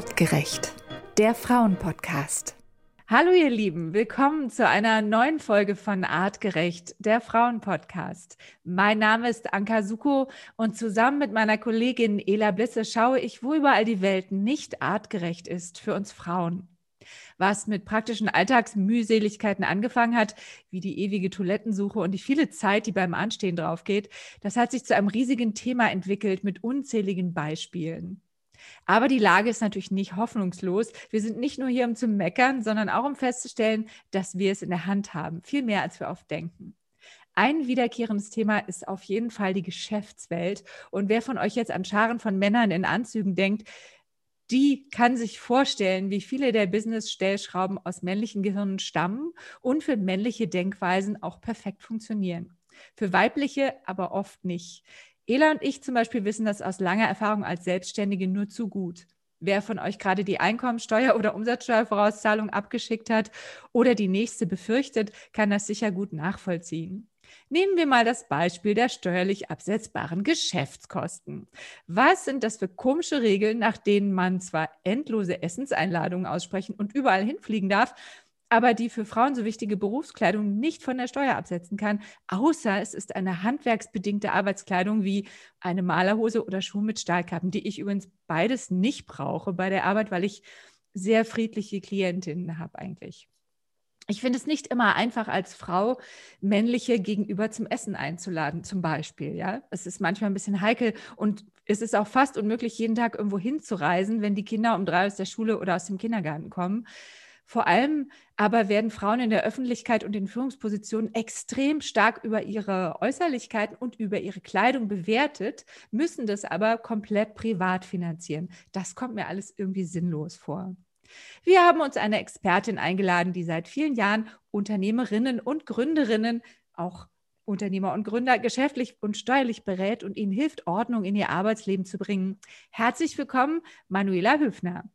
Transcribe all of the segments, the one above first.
Artgerecht, der Frauenpodcast. Hallo ihr Lieben, willkommen zu einer neuen Folge von Artgerecht, der Frauenpodcast. Mein Name ist Anka Suko und zusammen mit meiner Kollegin Ela Blisse schaue ich, wo überall die Welt nicht artgerecht ist für uns Frauen was mit praktischen Alltagsmühseligkeiten angefangen hat, wie die ewige Toilettensuche und die viele Zeit, die beim Anstehen draufgeht, das hat sich zu einem riesigen Thema entwickelt mit unzähligen Beispielen. Aber die Lage ist natürlich nicht hoffnungslos. Wir sind nicht nur hier, um zu meckern, sondern auch um festzustellen, dass wir es in der Hand haben. Viel mehr, als wir oft denken. Ein wiederkehrendes Thema ist auf jeden Fall die Geschäftswelt. Und wer von euch jetzt an Scharen von Männern in Anzügen denkt, die kann sich vorstellen, wie viele der Business-Stellschrauben aus männlichen Gehirnen stammen und für männliche Denkweisen auch perfekt funktionieren. Für weibliche aber oft nicht. Ela und ich zum Beispiel wissen das aus langer Erfahrung als Selbstständige nur zu gut. Wer von euch gerade die Einkommensteuer- oder Umsatzsteuervorauszahlung abgeschickt hat oder die nächste befürchtet, kann das sicher gut nachvollziehen. Nehmen wir mal das Beispiel der steuerlich absetzbaren Geschäftskosten. Was sind das für komische Regeln, nach denen man zwar endlose Essenseinladungen aussprechen und überall hinfliegen darf, aber die für Frauen so wichtige Berufskleidung nicht von der Steuer absetzen kann, außer es ist eine handwerksbedingte Arbeitskleidung wie eine Malerhose oder Schuhe mit Stahlkappen, die ich übrigens beides nicht brauche bei der Arbeit, weil ich sehr friedliche Klientinnen habe eigentlich. Ich finde es nicht immer einfach als Frau, männliche gegenüber zum Essen einzuladen, zum Beispiel. Ja, es ist manchmal ein bisschen heikel und es ist auch fast unmöglich, jeden Tag irgendwo hinzureisen, wenn die Kinder um drei aus der Schule oder aus dem Kindergarten kommen. Vor allem aber werden Frauen in der Öffentlichkeit und in Führungspositionen extrem stark über ihre Äußerlichkeiten und über ihre Kleidung bewertet, müssen das aber komplett privat finanzieren. Das kommt mir alles irgendwie sinnlos vor. Wir haben uns eine Expertin eingeladen, die seit vielen Jahren Unternehmerinnen und Gründerinnen, auch Unternehmer und Gründer geschäftlich und steuerlich berät und ihnen hilft, Ordnung in ihr Arbeitsleben zu bringen. Herzlich willkommen, Manuela Höfner.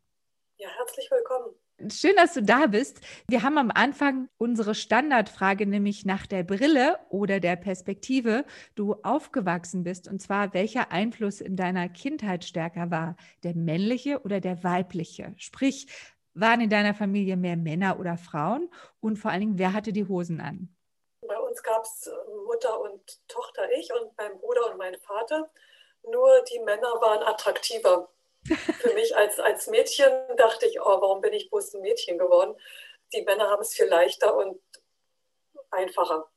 Ja, herzlich willkommen. Schön, dass du da bist. Wir haben am Anfang unsere Standardfrage, nämlich nach der Brille oder der Perspektive du aufgewachsen bist. Und zwar, welcher Einfluss in deiner Kindheit stärker war? Der männliche oder der weibliche? Sprich, waren in deiner Familie mehr Männer oder Frauen? Und vor allen Dingen, wer hatte die Hosen an? Bei uns gab es äh, Mutter und Tochter, ich und mein Bruder und mein Vater. Nur die Männer waren attraktiver für mich als, als Mädchen dachte ich, oh, warum bin ich bloß ein Mädchen geworden? Die Männer haben es viel leichter und einfacher.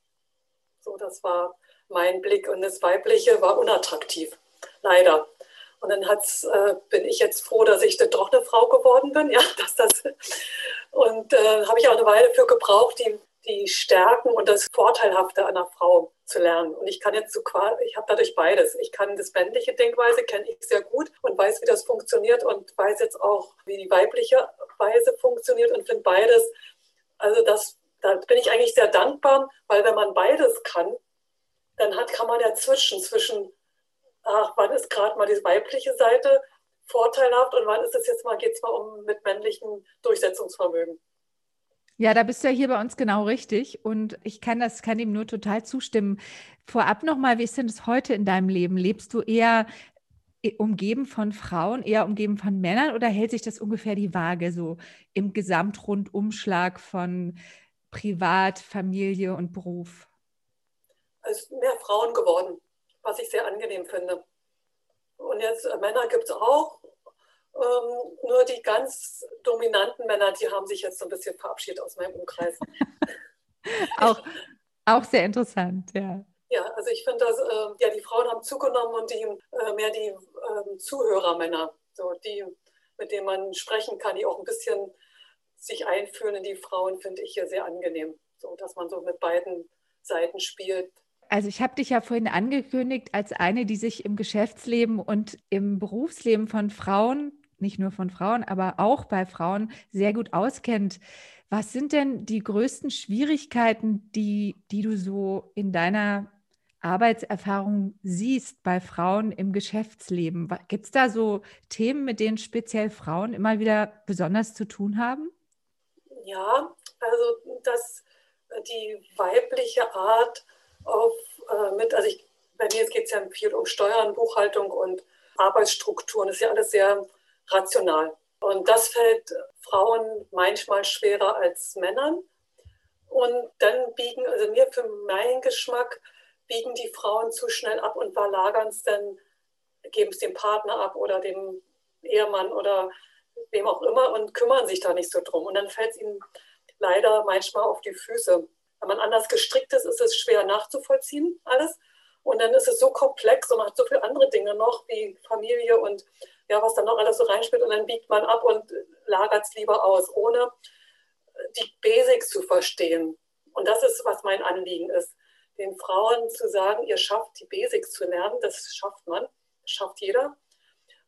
So, das war mein Blick. Und das Weibliche war unattraktiv, leider. Und dann hat's, äh, bin ich jetzt froh, dass ich doch eine Frau geworden bin. Ja, dass das, und äh, habe ich auch eine Weile für gebraucht, die die Stärken und das Vorteilhafte einer Frau zu lernen. Und ich kann jetzt so ich habe dadurch beides. Ich kann das männliche Denkweise, kenne ich sehr gut und weiß, wie das funktioniert und weiß jetzt auch, wie die weibliche Weise funktioniert und finde beides. Also das, da bin ich eigentlich sehr dankbar, weil wenn man beides kann, dann hat, kann man dazwischen, zwischen, ach, wann ist gerade mal die weibliche Seite vorteilhaft und wann ist es jetzt mal, geht es mal um mit männlichem Durchsetzungsvermögen. Ja, da bist du ja hier bei uns genau richtig und ich kann das, kann ihm nur total zustimmen. Vorab nochmal, wie ist denn das heute in deinem Leben? Lebst du eher äh, umgeben von Frauen, eher umgeben von Männern oder hält sich das ungefähr die Waage so im Gesamtrundumschlag von Privat, Familie und Beruf? Es sind mehr Frauen geworden, was ich sehr angenehm finde. Und jetzt äh, Männer gibt es auch, ähm, nur die ganz dominanten Männer, die haben sich jetzt so ein bisschen verabschiedet aus meinem Umkreis. auch, auch sehr interessant, ja. Ja, also ich finde, dass äh, ja, die Frauen haben zugenommen und die äh, mehr die äh, Zuhörermänner, so die, mit denen man sprechen kann, die auch ein bisschen sich einfühlen in die Frauen, finde ich hier sehr angenehm. So, dass man so mit beiden Seiten spielt. Also ich habe dich ja vorhin angekündigt als eine, die sich im Geschäftsleben und im Berufsleben von Frauen nicht nur von Frauen, aber auch bei Frauen sehr gut auskennt. Was sind denn die größten Schwierigkeiten, die, die du so in deiner Arbeitserfahrung siehst bei Frauen im Geschäftsleben? Gibt es da so Themen, mit denen speziell Frauen immer wieder besonders zu tun haben? Ja, also dass die weibliche Art auf äh, mit, also ich, bei mir geht es ja viel um Steuern, Buchhaltung und Arbeitsstrukturen, das ist ja alles sehr rational. Und das fällt Frauen manchmal schwerer als Männern. Und dann biegen, also mir für meinen Geschmack, biegen die Frauen zu schnell ab und verlagern es dann, geben es dem Partner ab oder dem Ehemann oder wem auch immer und kümmern sich da nicht so drum. Und dann fällt es ihnen leider manchmal auf die Füße. Wenn man anders gestrickt ist, ist es schwer nachzuvollziehen, alles. Und dann ist es so komplex und man hat so viele andere Dinge noch, wie Familie und ja, was dann noch alles so reinspielt. Und dann biegt man ab und lagert es lieber aus, ohne die Basics zu verstehen. Und das ist, was mein Anliegen ist. Den Frauen zu sagen, ihr schafft die Basics zu lernen, das schafft man, das schafft jeder.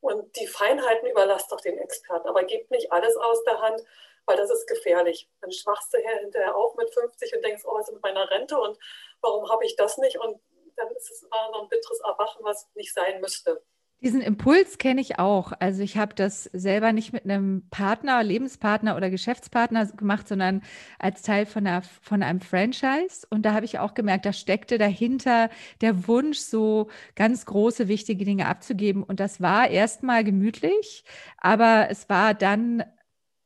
Und die Feinheiten überlasst doch den Experten, aber gebt nicht alles aus der Hand, weil das ist gefährlich. Dann schwachst du hinterher auf mit 50 und denkst, oh, was ist mit meiner Rente und warum habe ich das nicht? Und dann ist es immer noch ein bitteres Erwachen, was nicht sein müsste. Diesen Impuls kenne ich auch. Also ich habe das selber nicht mit einem Partner, Lebenspartner oder Geschäftspartner gemacht, sondern als Teil von, einer, von einem Franchise. Und da habe ich auch gemerkt, da steckte dahinter der Wunsch, so ganz große, wichtige Dinge abzugeben. Und das war erstmal gemütlich, aber es war dann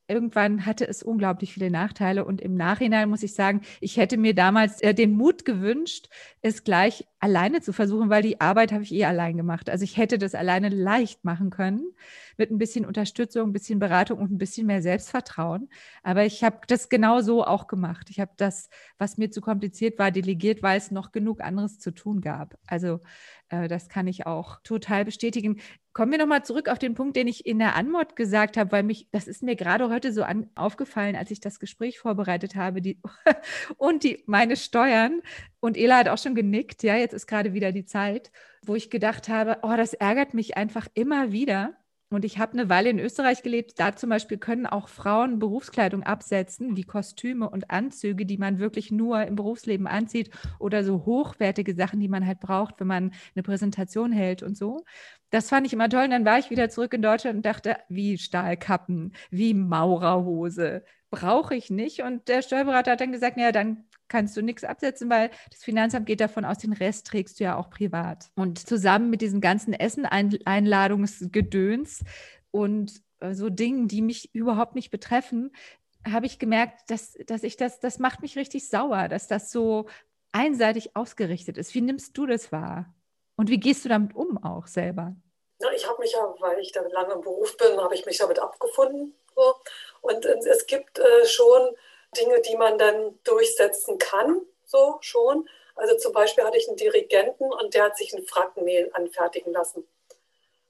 irgendwann hatte es unglaublich viele Nachteile und im Nachhinein muss ich sagen, ich hätte mir damals äh, den Mut gewünscht, es gleich alleine zu versuchen, weil die Arbeit habe ich eh allein gemacht. Also ich hätte das alleine leicht machen können mit ein bisschen Unterstützung, ein bisschen Beratung und ein bisschen mehr Selbstvertrauen. Aber ich habe das genau so auch gemacht. Ich habe das, was mir zu kompliziert war, delegiert, weil es noch genug anderes zu tun gab. Also das kann ich auch total bestätigen. Kommen wir nochmal zurück auf den Punkt, den ich in der Anmod gesagt habe, weil mich, das ist mir gerade heute so an, aufgefallen, als ich das Gespräch vorbereitet habe, die, und die, meine Steuern. Und Ela hat auch schon genickt, ja, jetzt ist gerade wieder die Zeit, wo ich gedacht habe, oh, das ärgert mich einfach immer wieder, und ich habe eine Weile in Österreich gelebt. Da zum Beispiel können auch Frauen Berufskleidung absetzen, wie Kostüme und Anzüge, die man wirklich nur im Berufsleben anzieht oder so hochwertige Sachen, die man halt braucht, wenn man eine Präsentation hält und so. Das fand ich immer toll. Und dann war ich wieder zurück in Deutschland und dachte, wie Stahlkappen, wie Maurerhose, brauche ich nicht. Und der Steuerberater hat dann gesagt, naja, dann kannst du nichts absetzen, weil das Finanzamt geht davon aus, den Rest trägst du ja auch privat. Und zusammen mit diesen ganzen Essen-Einladungsgedöns und äh, so Dingen, die mich überhaupt nicht betreffen, habe ich gemerkt, dass, dass ich das, das macht mich richtig sauer, dass das so einseitig ausgerichtet ist. Wie nimmst du das wahr? Und wie gehst du damit um auch selber? Ja, ich habe mich ja, weil ich da lange im Beruf bin, habe ich mich damit abgefunden. So. Und es gibt äh, schon Dinge, die man dann durchsetzen kann, so schon. Also zum Beispiel hatte ich einen Dirigenten und der hat sich ein Frackenmehl anfertigen lassen.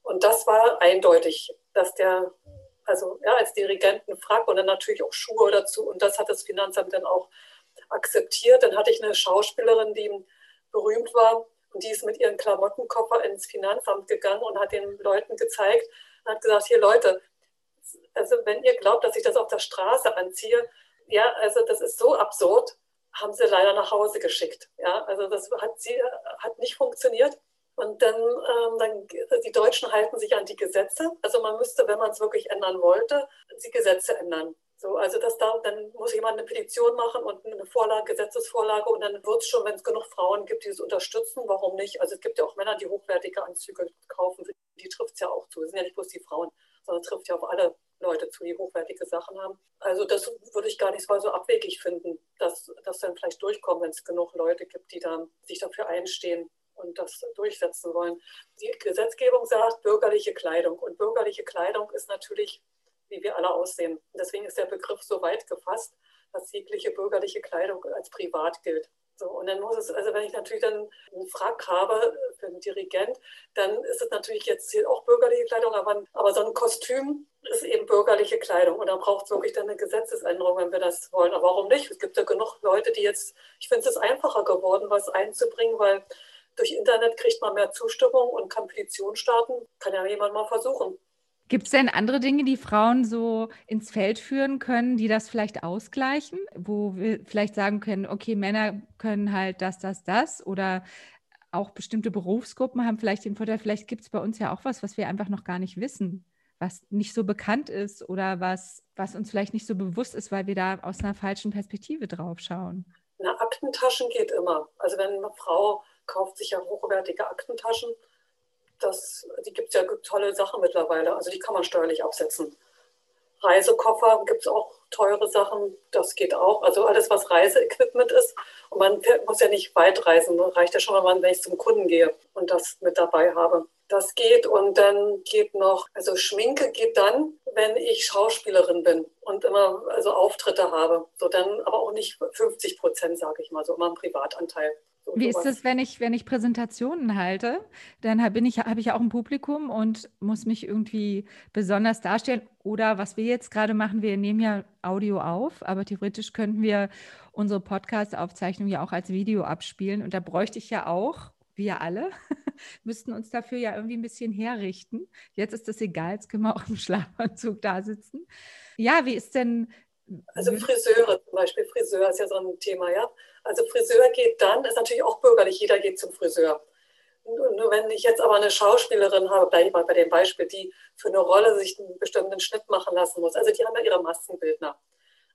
Und das war eindeutig, dass der, also ja, als Dirigenten Frack und dann natürlich auch Schuhe dazu. Und das hat das Finanzamt dann auch akzeptiert. Dann hatte ich eine Schauspielerin, die berühmt war und die ist mit ihrem Klamottenkoffer ins Finanzamt gegangen und hat den Leuten gezeigt und hat gesagt, hier Leute, also wenn ihr glaubt, dass ich das auf der Straße anziehe, ja, also das ist so absurd, haben sie leider nach Hause geschickt. Ja, also das hat, sie, hat nicht funktioniert. Und dann, ähm, dann, die Deutschen halten sich an die Gesetze. Also man müsste, wenn man es wirklich ändern wollte, die Gesetze ändern. So, also das da, dann muss jemand eine Petition machen und eine Vorlage, Gesetzesvorlage und dann wird es schon, wenn es genug Frauen gibt, die es unterstützen, warum nicht? Also es gibt ja auch Männer, die hochwertige Anzüge kaufen, die trifft es ja auch zu. Es sind ja nicht bloß die Frauen, sondern trifft ja auf alle Leute zu, die hochwertige Sachen haben. Also das würde ich gar nicht mal so abwegig finden, dass das dann vielleicht durchkommt, wenn es genug Leute gibt, die dann sich dafür einstehen und das durchsetzen wollen. Die Gesetzgebung sagt bürgerliche Kleidung und bürgerliche Kleidung ist natürlich, wie wir alle aussehen. Deswegen ist der Begriff so weit gefasst, dass jegliche bürgerliche Kleidung als privat gilt. So, und dann muss es, also wenn ich natürlich dann einen Frack habe für einen Dirigent, dann ist es natürlich jetzt auch bürgerliche Kleidung, aber, aber so ein Kostüm ist eben bürgerliche Kleidung. Und da braucht es wirklich dann eine Gesetzesänderung, wenn wir das wollen. Aber warum nicht? Es gibt ja genug Leute, die jetzt, ich finde es ist einfacher geworden, was einzubringen, weil durch Internet kriegt man mehr Zustimmung und kann Petition starten. Kann ja jemand mal versuchen. Gibt es denn andere Dinge, die Frauen so ins Feld führen können, die das vielleicht ausgleichen, wo wir vielleicht sagen können, okay, Männer können halt das, das, das oder auch bestimmte Berufsgruppen haben vielleicht den Vorteil, vielleicht gibt es bei uns ja auch was, was wir einfach noch gar nicht wissen, was nicht so bekannt ist oder was, was uns vielleicht nicht so bewusst ist, weil wir da aus einer falschen Perspektive drauf schauen. Na, Aktentaschen geht immer. Also wenn eine Frau kauft sich ja hochwertige Aktentaschen, das, die gibt es ja tolle Sachen mittlerweile. Also die kann man steuerlich absetzen. Reisekoffer gibt es auch teure Sachen, das geht auch. Also alles, was Reiseequipment ist. Und man muss ja nicht weit reisen. Reicht ja schon, wenn ich zum Kunden gehe und das mit dabei habe. Das geht und dann geht noch, also Schminke geht dann, wenn ich Schauspielerin bin und immer also Auftritte habe. So dann aber auch nicht 50 Prozent, sage ich mal, so immer ein Privatanteil. So Wie ist es, wenn ich, wenn ich Präsentationen halte? Dann habe ich, hab ich auch ein Publikum und muss mich irgendwie besonders darstellen. Oder was wir jetzt gerade machen, wir nehmen ja Audio auf, aber theoretisch könnten wir unsere Podcast-Aufzeichnung ja auch als Video abspielen. Und da bräuchte ich ja auch, wir alle, müssten uns dafür ja irgendwie ein bisschen herrichten. Jetzt ist das egal, jetzt können wir auch im Schlafanzug da sitzen. Ja, wie ist denn. Also Friseure zum Beispiel, Friseur ist ja so ein Thema, ja. Also Friseur geht dann, ist natürlich auch bürgerlich, jeder geht zum Friseur. Nur wenn ich jetzt aber eine Schauspielerin habe, bleibe ich mal bei dem Beispiel, die für eine Rolle sich einen bestimmten Schnitt machen lassen muss. Also die haben ja ihre Maskenbildner.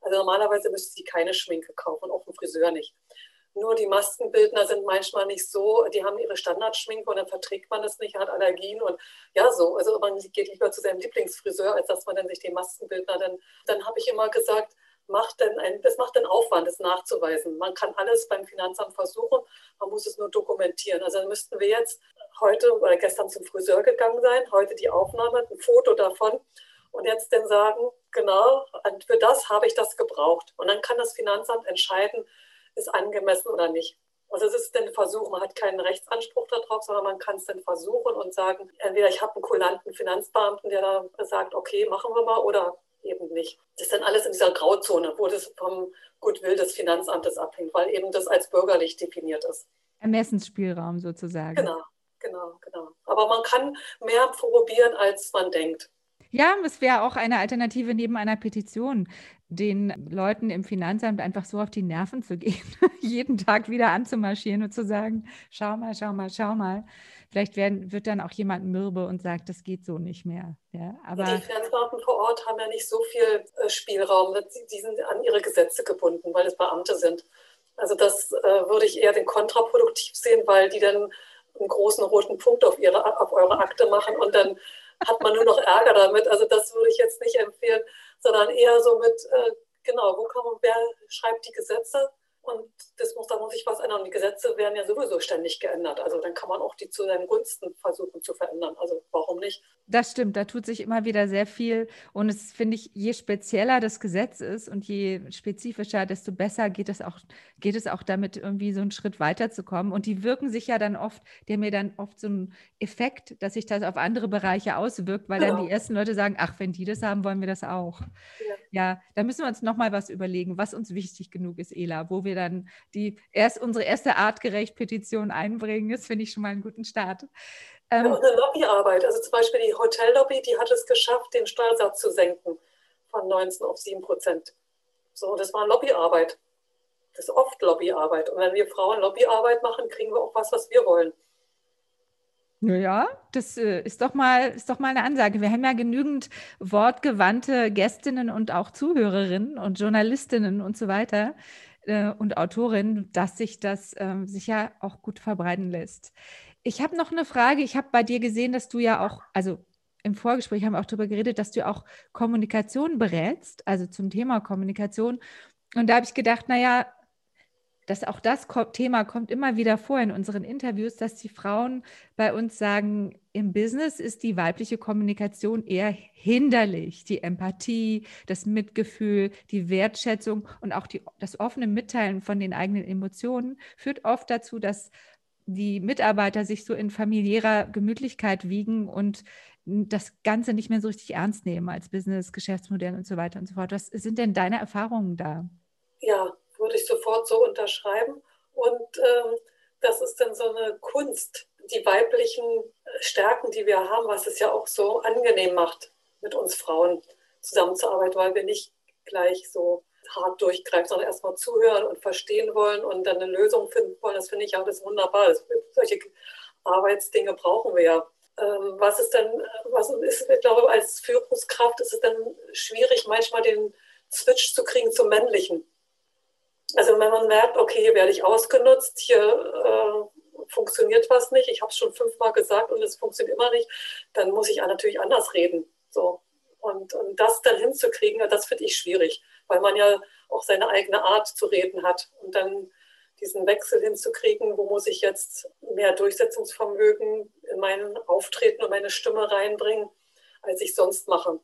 Also normalerweise müsste sie keine Schminke kaufen, auch ein Friseur nicht. Nur die Maskenbildner sind manchmal nicht so, die haben ihre Standardschminke und dann verträgt man das nicht, hat Allergien und ja, so. Also man geht lieber zu seinem Lieblingsfriseur, als dass man dann sich den Maskenbildner dann, dann habe ich immer gesagt, macht denn ein, das macht den Aufwand, das nachzuweisen. Man kann alles beim Finanzamt versuchen, man muss es nur dokumentieren. Also dann müssten wir jetzt heute oder gestern zum Friseur gegangen sein, heute die Aufnahme, ein Foto davon und jetzt dann sagen, genau, für das habe ich das gebraucht. Und dann kann das Finanzamt entscheiden, ist angemessen oder nicht. Also es ist ein Versuch, man hat keinen Rechtsanspruch darauf, sondern man kann es dann versuchen und sagen, entweder ich habe einen kulanten Finanzbeamten, der da sagt, okay, machen wir mal, oder eben nicht. Das ist dann alles in dieser Grauzone, wo das vom Gutwill des Finanzamtes abhängt, weil eben das als bürgerlich definiert ist. Ermessensspielraum sozusagen. Genau, genau, genau. Aber man kann mehr probieren, als man denkt. Ja, es wäre auch eine Alternative neben einer Petition, den Leuten im Finanzamt einfach so auf die Nerven zu gehen, jeden Tag wieder anzumarschieren und zu sagen, schau mal, schau mal, schau mal. Vielleicht werden, wird dann auch jemand mürbe und sagt, das geht so nicht mehr. Ja, aber die Finanzbeamten vor Ort haben ja nicht so viel äh, Spielraum. Die sind an ihre Gesetze gebunden, weil es Beamte sind. Also das äh, würde ich eher den kontraproduktiv sehen, weil die dann einen großen roten Punkt auf, ihre, auf eure Akte machen und dann hat man nur noch Ärger damit. Also das würde ich jetzt nicht empfehlen, sondern eher so mit, äh, genau, wo kann wer schreibt die Gesetze? Und das muss, da muss sich was ändern. Die Gesetze werden ja sowieso ständig geändert. Also dann kann man auch die zu seinen Gunsten versuchen zu verändern. Also warum nicht? Das stimmt, da tut sich immer wieder sehr viel. Und es finde ich, je spezieller das Gesetz ist und je spezifischer, desto besser geht es auch, geht es auch damit, irgendwie so einen Schritt weiterzukommen. Und die wirken sich ja dann oft, die haben mir dann oft so einen Effekt, dass sich das auf andere Bereiche auswirkt, weil genau. dann die ersten Leute sagen, ach, wenn die das haben, wollen wir das auch. Ja, ja da müssen wir uns nochmal was überlegen, was uns wichtig genug ist, Ela, wo wir dann die erst unsere erste artgerecht Petition einbringen. Das finde ich schon mal einen guten Start. Ähm, ja, und eine Lobbyarbeit. Also zum Beispiel die Hotellobby, die hat es geschafft, den Steuersatz zu senken von 19 auf 7 Prozent. So, das war Lobbyarbeit. Das ist oft Lobbyarbeit. Und wenn wir Frauen Lobbyarbeit machen, kriegen wir auch was, was wir wollen. Naja, das äh, ist, doch mal, ist doch mal eine Ansage. Wir haben ja genügend wortgewandte Gästinnen und auch Zuhörerinnen und Journalistinnen und so weiter äh, und Autorinnen, dass sich das äh, sicher auch gut verbreiten lässt. Ich habe noch eine Frage. Ich habe bei dir gesehen, dass du ja auch, also im Vorgespräch haben wir auch darüber geredet, dass du auch Kommunikation berätst, also zum Thema Kommunikation. Und da habe ich gedacht, naja, dass auch das Thema kommt immer wieder vor in unseren Interviews, dass die Frauen bei uns sagen, im Business ist die weibliche Kommunikation eher hinderlich. Die Empathie, das Mitgefühl, die Wertschätzung und auch die, das offene Mitteilen von den eigenen Emotionen führt oft dazu, dass die Mitarbeiter sich so in familiärer Gemütlichkeit wiegen und das Ganze nicht mehr so richtig ernst nehmen als Business, Geschäftsmodell und so weiter und so fort. Was sind denn deine Erfahrungen da? Ja, würde ich sofort so unterschreiben. Und ähm, das ist dann so eine Kunst, die weiblichen Stärken, die wir haben, was es ja auch so angenehm macht, mit uns Frauen zusammenzuarbeiten, weil wir nicht gleich so hart durchgreifen, sondern erstmal zuhören und verstehen wollen und dann eine Lösung finden wollen. Das finde ich auch das wunderbar. Das, solche Arbeitsdinge brauchen wir ja. Ähm, was ist denn, was ist, ich glaube, als Führungskraft ist es dann schwierig, manchmal den Switch zu kriegen zum Männlichen. Also wenn man merkt, okay, hier werde ich ausgenutzt, hier äh, funktioniert was nicht, ich habe es schon fünfmal gesagt und es funktioniert immer nicht, dann muss ich natürlich anders reden. So. Und, und das dann hinzukriegen, das finde ich schwierig, weil man ja auch seine eigene Art zu reden hat. Und dann diesen Wechsel hinzukriegen, wo muss ich jetzt mehr Durchsetzungsvermögen in mein Auftreten und meine Stimme reinbringen, als ich sonst mache.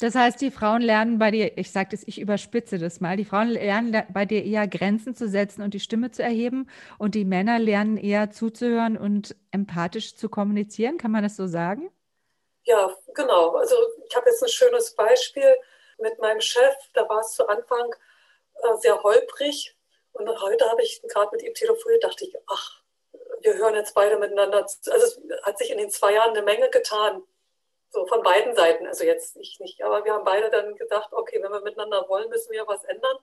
Das heißt, die Frauen lernen bei dir, ich sage das, ich überspitze das mal, die Frauen lernen bei dir eher Grenzen zu setzen und die Stimme zu erheben und die Männer lernen eher zuzuhören und empathisch zu kommunizieren. Kann man das so sagen? Ja, genau. Also ich habe jetzt ein schönes Beispiel mit meinem Chef. Da war es zu Anfang äh, sehr holprig. Und heute habe ich gerade mit ihm telefoniert, dachte ich, ach, wir hören jetzt beide miteinander. Also es hat sich in den zwei Jahren eine Menge getan. So von beiden Seiten. Also jetzt ich nicht, aber wir haben beide dann gedacht, okay, wenn wir miteinander wollen, müssen wir was ändern.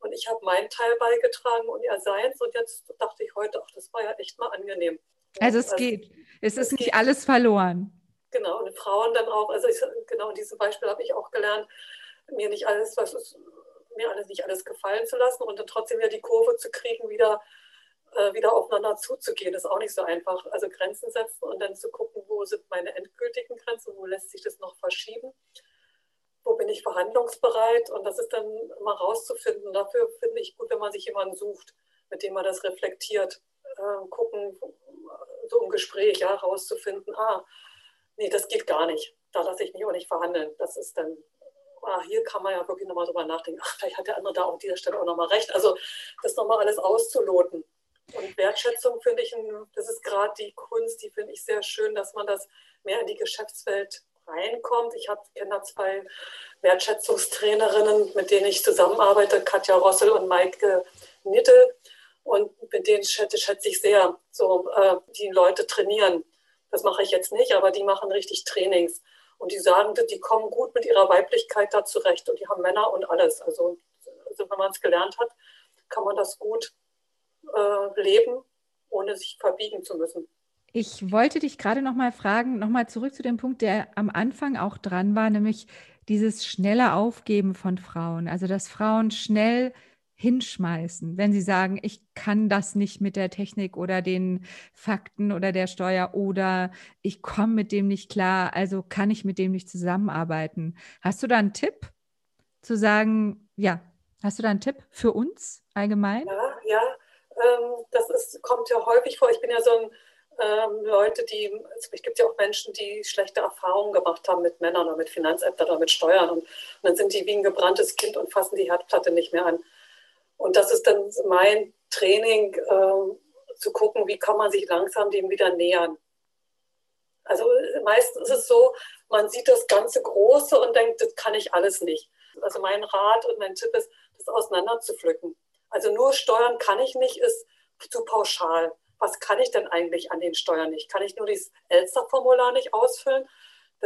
Und ich habe meinen Teil beigetragen und er seins. Und jetzt dachte ich heute, ach, das war ja echt mal angenehm. Also es also, geht. Es ist nicht geht. alles verloren. Genau, und Frauen dann auch, also ich, genau in diesem Beispiel habe ich auch gelernt, mir nicht alles, was ist, mir alles nicht alles gefallen zu lassen und dann trotzdem wieder die Kurve zu kriegen, wieder, äh, wieder aufeinander zuzugehen, ist auch nicht so einfach. Also Grenzen setzen und dann zu gucken, wo sind meine endgültigen Grenzen, wo lässt sich das noch verschieben, wo bin ich verhandlungsbereit und das ist dann mal rauszufinden. Dafür finde ich gut, wenn man sich jemanden sucht, mit dem man das reflektiert, äh, gucken, so im Gespräch, ja, rauszufinden, ah, nee, das geht gar nicht. Da lasse ich mich auch nicht verhandeln. Das ist dann, ah, hier kann man ja wirklich nochmal drüber nachdenken. Ach, vielleicht hat der andere da an dieser Stelle auch nochmal recht. Also das nochmal alles auszuloten. Und Wertschätzung finde ich, das ist gerade die Kunst, die finde ich sehr schön, dass man das mehr in die Geschäftswelt reinkommt. Ich kenne da zwei Wertschätzungstrainerinnen, mit denen ich zusammenarbeite, Katja Rossel und Maike Nittel. Und mit denen schätze, schätze ich sehr, so äh, die Leute trainieren das mache ich jetzt nicht, aber die machen richtig Trainings. Und die sagen, die kommen gut mit ihrer Weiblichkeit da zurecht und die haben Männer und alles. Also, also wenn man es gelernt hat, kann man das gut äh, leben, ohne sich verbiegen zu müssen. Ich wollte dich gerade noch mal fragen, noch mal zurück zu dem Punkt, der am Anfang auch dran war, nämlich dieses schnelle Aufgeben von Frauen. Also dass Frauen schnell hinschmeißen, wenn sie sagen, ich kann das nicht mit der Technik oder den Fakten oder der Steuer oder ich komme mit dem nicht klar, also kann ich mit dem nicht zusammenarbeiten. Hast du da einen Tipp zu sagen, ja, hast du da einen Tipp für uns allgemein? Ja, das ist, kommt ja häufig vor. Ich bin ja so ein ähm, Leute, die, es gibt ja auch Menschen, die schlechte Erfahrungen gemacht haben mit Männern oder mit Finanzämtern oder mit Steuern und, und dann sind die wie ein gebranntes Kind und fassen die Herdplatte nicht mehr an. Und das ist dann mein Training, äh, zu gucken, wie kann man sich langsam dem wieder nähern. Also meistens ist es so, man sieht das ganze Große und denkt, das kann ich alles nicht. Also mein Rat und mein Tipp ist, das auseinander. Also nur Steuern kann ich nicht, ist zu pauschal. Was kann ich denn eigentlich an den Steuern nicht? Kann ich nur dieses Elster-Formular nicht ausfüllen?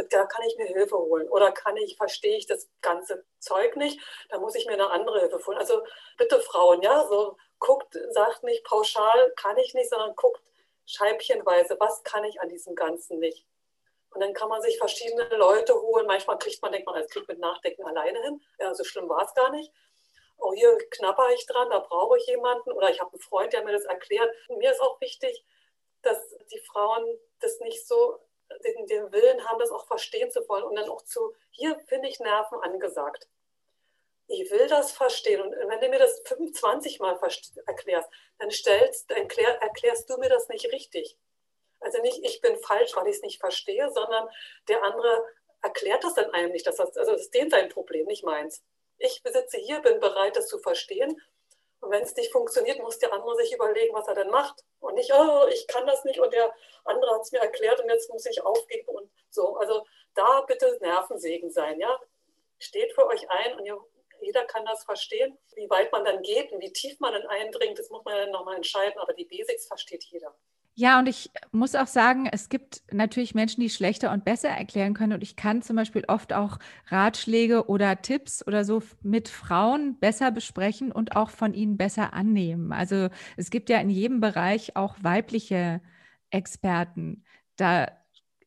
da kann ich mir Hilfe holen. Oder kann ich, verstehe ich das ganze Zeug nicht, da muss ich mir eine andere Hilfe holen. Also bitte Frauen, ja, so guckt, sagt nicht pauschal, kann ich nicht, sondern guckt scheibchenweise, was kann ich an diesem Ganzen nicht. Und dann kann man sich verschiedene Leute holen. Manchmal kriegt man, denkt man, das kriegt mit Nachdenken alleine hin. Ja, so schlimm war es gar nicht. Oh, hier knapper ich dran, da brauche ich jemanden. Oder ich habe einen Freund, der mir das erklärt. Mir ist auch wichtig, dass die Frauen das nicht so den, den Willen haben, das auch verstehen zu wollen und dann auch zu, hier finde ich Nerven angesagt. Ich will das verstehen. Und wenn du mir das 25 Mal erklärst, dann, stellst, dann erklär, erklärst du mir das nicht richtig. Also nicht, ich bin falsch, weil ich es nicht verstehe, sondern der andere erklärt das dann einem nicht. Das, heißt, also das ist den sein Problem, nicht meins. Ich besitze hier, bin bereit, das zu verstehen und wenn es nicht funktioniert, muss der andere sich überlegen, was er denn macht. Und nicht, oh, ich kann das nicht und der andere hat es mir erklärt und jetzt muss ich aufgeben und so. Also da bitte Nervensegen sein, ja. Steht für euch ein und ihr, jeder kann das verstehen. Wie weit man dann geht und wie tief man dann eindringt, das muss man dann nochmal entscheiden. Aber die Basics versteht jeder. Ja, und ich muss auch sagen, es gibt natürlich Menschen, die schlechter und besser erklären können. Und ich kann zum Beispiel oft auch Ratschläge oder Tipps oder so mit Frauen besser besprechen und auch von ihnen besser annehmen. Also es gibt ja in jedem Bereich auch weibliche Experten. Da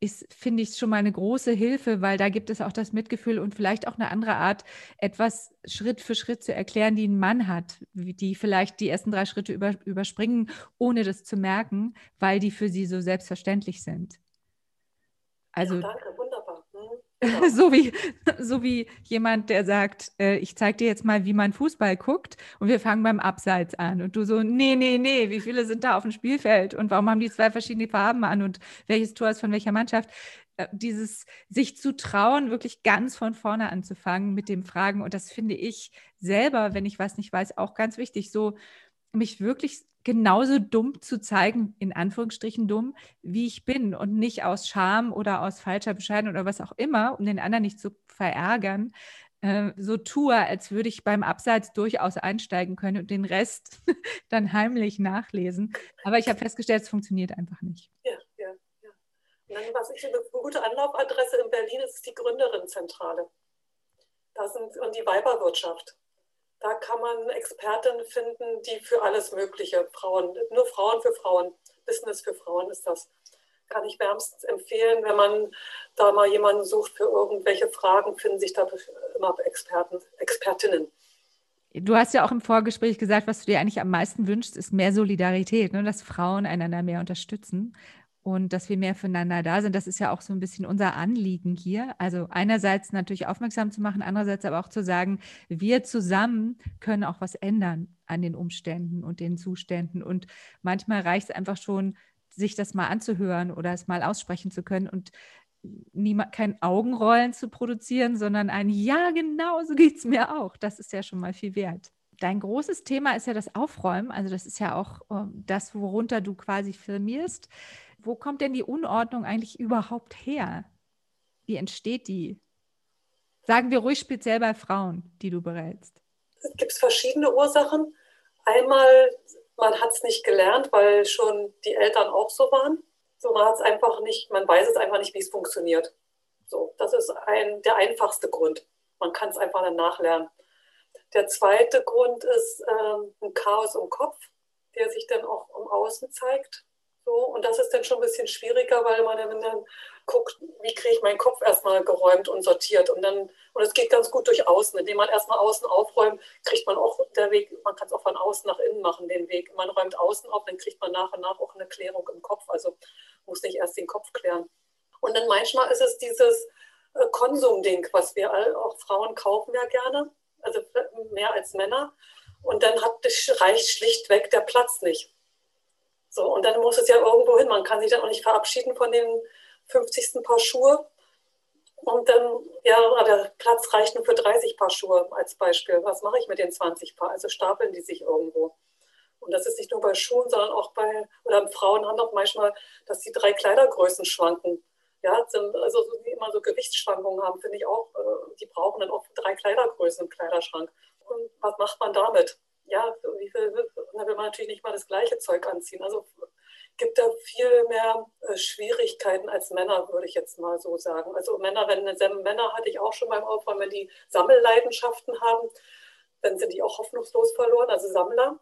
ist, finde ich, schon mal eine große Hilfe, weil da gibt es auch das Mitgefühl und vielleicht auch eine andere Art, etwas Schritt für Schritt zu erklären, die ein Mann hat, die vielleicht die ersten drei Schritte über, überspringen, ohne das zu merken, weil die für sie so selbstverständlich sind. Also, ja, danke. So, wie, so wie jemand, der sagt, äh, ich zeige dir jetzt mal, wie man Fußball guckt und wir fangen beim Abseits an. Und du so, nee, nee, nee, wie viele sind da auf dem Spielfeld und warum haben die zwei verschiedene Farben an und welches Tor ist von welcher Mannschaft? Äh, dieses sich zu trauen, wirklich ganz von vorne anzufangen mit dem Fragen. Und das finde ich selber, wenn ich was nicht weiß, auch ganz wichtig, so mich wirklich genauso dumm zu zeigen, in Anführungsstrichen dumm, wie ich bin und nicht aus Scham oder aus falscher Bescheidenheit oder was auch immer, um den anderen nicht zu verärgern, äh, so tue, als würde ich beim Abseits durchaus einsteigen können und den Rest dann heimlich nachlesen. Aber ich habe festgestellt, es funktioniert einfach nicht. Ja, ja, ja. Und dann, was ich eine gute Anlaufadresse in Berlin ist, ist die Gründerinnenzentrale. Da sind und die Weiberwirtschaft. Da kann man Expertinnen finden, die für alles Mögliche, Frauen, nur Frauen für Frauen, Business für Frauen ist das. Kann ich wärmstens empfehlen, wenn man da mal jemanden sucht für irgendwelche Fragen, finden sich da immer Experten, Expertinnen. Du hast ja auch im Vorgespräch gesagt, was du dir eigentlich am meisten wünschst, ist mehr Solidarität, ne? dass Frauen einander mehr unterstützen und dass wir mehr füreinander da sind. Das ist ja auch so ein bisschen unser Anliegen hier. Also einerseits natürlich aufmerksam zu machen, andererseits aber auch zu sagen, wir zusammen können auch was ändern an den Umständen und den Zuständen. Und manchmal reicht es einfach schon, sich das mal anzuhören oder es mal aussprechen zu können und niemand, kein Augenrollen zu produzieren, sondern ein Ja, genau so geht es mir auch. Das ist ja schon mal viel wert. Dein großes Thema ist ja das Aufräumen. Also das ist ja auch um, das, worunter du quasi filmierst. Wo kommt denn die Unordnung eigentlich überhaupt her? Wie entsteht die? Sagen wir ruhig speziell bei Frauen, die du berätst. Es gibt verschiedene Ursachen. Einmal, man hat es nicht gelernt, weil schon die Eltern auch so waren. So, man hat es einfach nicht, man weiß es einfach nicht, wie es funktioniert. So, das ist ein, der einfachste Grund. Man kann es einfach dann nachlernen. Der zweite Grund ist ähm, ein Chaos im Kopf, der sich dann auch im Außen zeigt. So, und das ist dann schon ein bisschen schwieriger, weil man dann guckt, wie kriege ich meinen Kopf erstmal geräumt und sortiert. Und dann, und es geht ganz gut durch außen. Indem man erstmal außen aufräumt, kriegt man auch der Weg, man kann es auch von außen nach innen machen, den Weg. Man räumt außen auf, dann kriegt man nach und nach auch eine Klärung im Kopf. Also muss nicht erst den Kopf klären. Und dann manchmal ist es dieses äh, Konsumding, was wir all, auch Frauen kaufen ja gerne, also mehr als Männer. Und dann hat, reicht schlichtweg der Platz nicht. So, und dann muss es ja irgendwo hin. Man kann sich dann auch nicht verabschieden von den 50. Paar Schuhe. Und dann, ja, der Platz reicht nur für 30 Paar Schuhe als Beispiel. Was mache ich mit den 20 Paar? Also stapeln die sich irgendwo. Und das ist nicht nur bei Schuhen, sondern auch bei, oder Frauen haben auch manchmal, dass die drei Kleidergrößen schwanken. Ja, also so wie immer so Gewichtsschwankungen haben, finde ich auch, äh, die brauchen dann auch drei Kleidergrößen im Kleiderschrank. Und was macht man damit? Ja, wie viel, da will man natürlich nicht mal das gleiche Zeug anziehen. Also gibt da viel mehr äh, Schwierigkeiten als Männer, würde ich jetzt mal so sagen. Also Männer, wenn Männer hatte ich auch schon beim Aufräumen, wenn die Sammelleidenschaften haben, dann sind die auch hoffnungslos verloren, also Sammler.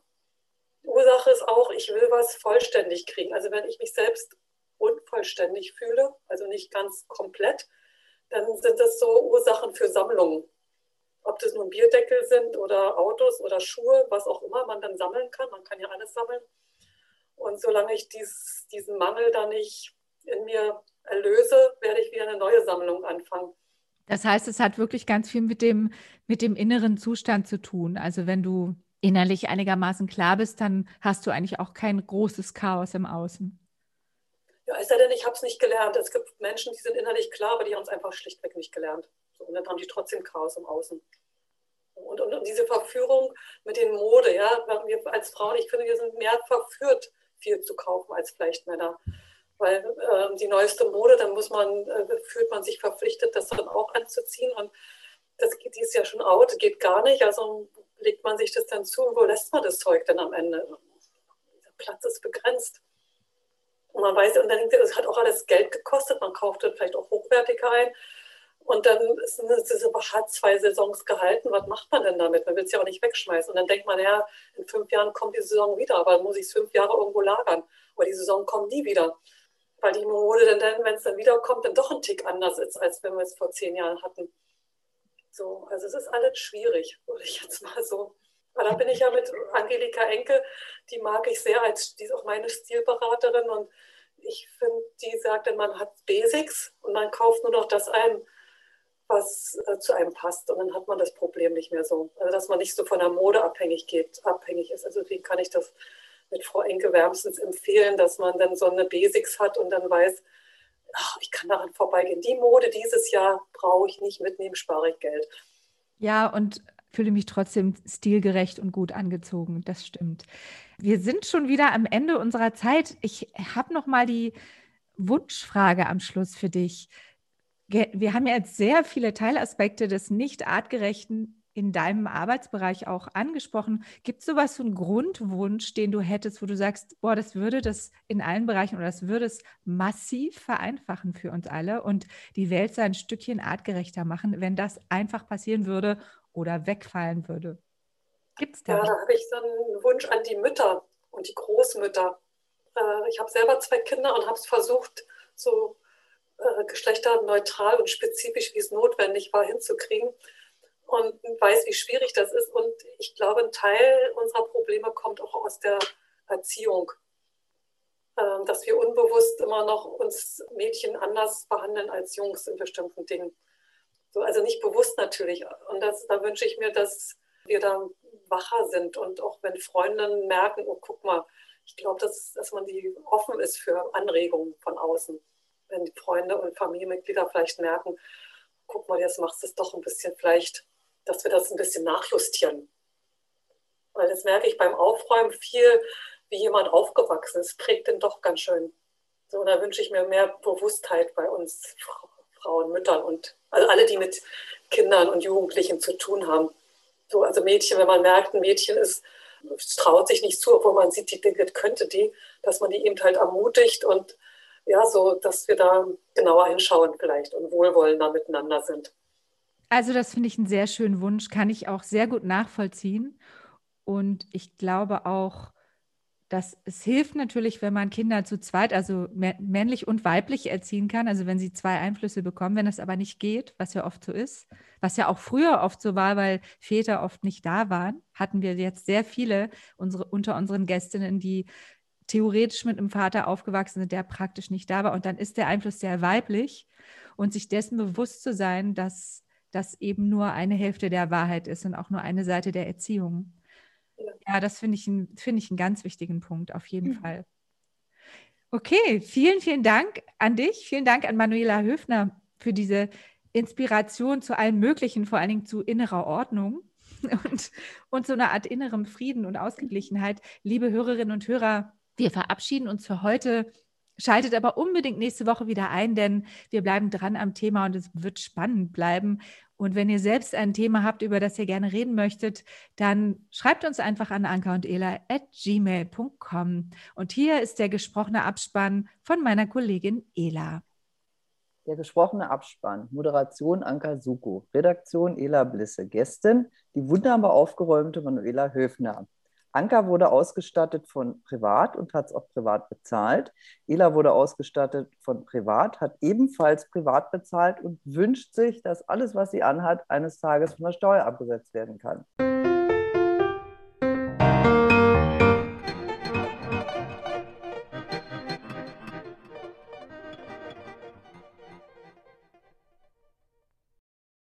Ursache ist auch, ich will was vollständig kriegen. Also wenn ich mich selbst unvollständig fühle, also nicht ganz komplett, dann sind das so Ursachen für Sammlungen ob das nun Bierdeckel sind oder Autos oder Schuhe, was auch immer man dann sammeln kann. Man kann ja alles sammeln. Und solange ich dies, diesen Mangel da nicht in mir erlöse, werde ich wieder eine neue Sammlung anfangen. Das heißt, es hat wirklich ganz viel mit dem, mit dem inneren Zustand zu tun. Also wenn du innerlich einigermaßen klar bist, dann hast du eigentlich auch kein großes Chaos im Außen. Ja, es sei denn, ich habe es nicht gelernt. Es gibt Menschen, die sind innerlich klar, aber die haben es einfach schlichtweg nicht gelernt. So, und dann haben die trotzdem Chaos im Außen. Und, und, und, diese Verführung mit den Mode, ja, wir als Frauen, ich finde, wir sind mehr verführt, viel zu kaufen als vielleicht Männer. Weil äh, die neueste Mode, dann muss man, äh, fühlt man sich verpflichtet, das dann auch anzuziehen. Und das geht, die ist ja schon out, geht gar nicht. Also legt man sich das dann zu und wo lässt man das Zeug denn am Ende? Der Platz ist begrenzt. Und man weiß, und dann denkt, es hat auch alles Geld gekostet, man kauft dann vielleicht auch hochwertiger ein. Und dann sind es aber hat zwei Saisons gehalten. Was macht man denn damit? Man will es ja auch nicht wegschmeißen. Und dann denkt man, ja, in fünf Jahren kommt die Saison wieder, aber dann muss ich es fünf Jahre irgendwo lagern. Aber die Saison kommt nie wieder. Weil die Mode dann, wenn es dann wiederkommt, dann doch ein Tick anders ist, als wenn wir es vor zehn Jahren hatten. So, also es ist alles schwierig, würde ich jetzt mal so. Aber da bin ich ja mit Angelika Enke, die mag ich sehr, als die ist auch meine Stilberaterin und ich finde, die sagt, man hat Basics und man kauft nur noch das ein, was äh, zu einem passt. Und dann hat man das Problem nicht mehr so. Also dass man nicht so von der Mode abhängig geht, abhängig ist. Also wie kann ich das mit Frau Enke wärmstens empfehlen, dass man dann so eine Basics hat und dann weiß, ach, ich kann daran vorbeigehen. Die Mode dieses Jahr brauche ich nicht mitnehmen, spare ich Geld. Ja, und fühle mich trotzdem stilgerecht und gut angezogen. Das stimmt. Wir sind schon wieder am Ende unserer Zeit. Ich habe noch mal die Wunschfrage am Schluss für dich. Wir haben ja jetzt sehr viele Teilaspekte des nicht artgerechten in deinem Arbeitsbereich auch angesprochen. Gibt es sowas, so einen Grundwunsch, den du hättest, wo du sagst, boah, das würde das in allen Bereichen oder das würde es massiv vereinfachen für uns alle und die Welt so ein Stückchen artgerechter machen, wenn das einfach passieren würde oder wegfallen würde? Gibt es da? Ja, da habe ich so einen Wunsch an die Mütter und die Großmütter. Äh, ich habe selber zwei Kinder und habe es versucht, so äh, geschlechterneutral und spezifisch, wie es notwendig war, hinzukriegen und weiß, wie schwierig das ist. Und ich glaube, ein Teil unserer Probleme kommt auch aus der Erziehung, ähm, dass wir unbewusst immer noch uns Mädchen anders behandeln als Jungs in bestimmten Dingen. So, also nicht bewusst natürlich. Und das, da wünsche ich mir, dass wir da wacher sind und auch wenn Freundinnen merken, oh, guck mal, ich glaube, dass, dass man die offen ist für Anregungen von außen. Wenn die Freunde und Familienmitglieder vielleicht merken, guck mal, jetzt machst du es doch ein bisschen vielleicht dass wir das ein bisschen nachjustieren. Weil das merke ich beim Aufräumen viel, wie jemand aufgewachsen ist, prägt den doch ganz schön. So, da wünsche ich mir mehr Bewusstheit bei uns Frauen, Müttern und also alle, die mit Kindern und Jugendlichen zu tun haben. So, also Mädchen, wenn man merkt, ein Mädchen ist, traut sich nicht zu, obwohl man sieht, die Dinge könnte die, dass man die eben halt ermutigt und ja, so, dass wir da genauer hinschauen vielleicht und wohlwollender miteinander sind. Also das finde ich einen sehr schönen Wunsch, kann ich auch sehr gut nachvollziehen. Und ich glaube auch, dass es hilft natürlich, wenn man Kinder zu zweit, also männlich und weiblich erziehen kann, also wenn sie zwei Einflüsse bekommen, wenn das aber nicht geht, was ja oft so ist, was ja auch früher oft so war, weil Väter oft nicht da waren, hatten wir jetzt sehr viele unsere, unter unseren Gästinnen, die theoretisch mit einem Vater aufgewachsen sind, der praktisch nicht da war. Und dann ist der Einfluss sehr weiblich und sich dessen bewusst zu sein, dass das eben nur eine Hälfte der Wahrheit ist und auch nur eine Seite der Erziehung. Ja, das finde ich, find ich einen ganz wichtigen Punkt, auf jeden mhm. Fall. Okay, vielen, vielen Dank an dich. Vielen Dank an Manuela Höfner für diese Inspiration zu allem Möglichen, vor allen Dingen zu innerer Ordnung und, und so einer Art innerem Frieden und Ausgeglichenheit. Liebe Hörerinnen und Hörer, wir verabschieden uns für heute Schaltet aber unbedingt nächste Woche wieder ein, denn wir bleiben dran am Thema und es wird spannend bleiben. Und wenn ihr selbst ein Thema habt, über das ihr gerne reden möchtet, dann schreibt uns einfach an anka und ela at gmail.com. Und hier ist der gesprochene Abspann von meiner Kollegin Ela. Der gesprochene Abspann, Moderation Anka Suko, Redaktion Ela Blisse, Gästin die wunderbar aufgeräumte Manuela Höfner. Anka wurde ausgestattet von Privat und hat es auch privat bezahlt. Ela wurde ausgestattet von Privat, hat ebenfalls privat bezahlt und wünscht sich, dass alles, was sie anhat, eines Tages von der Steuer abgesetzt werden kann.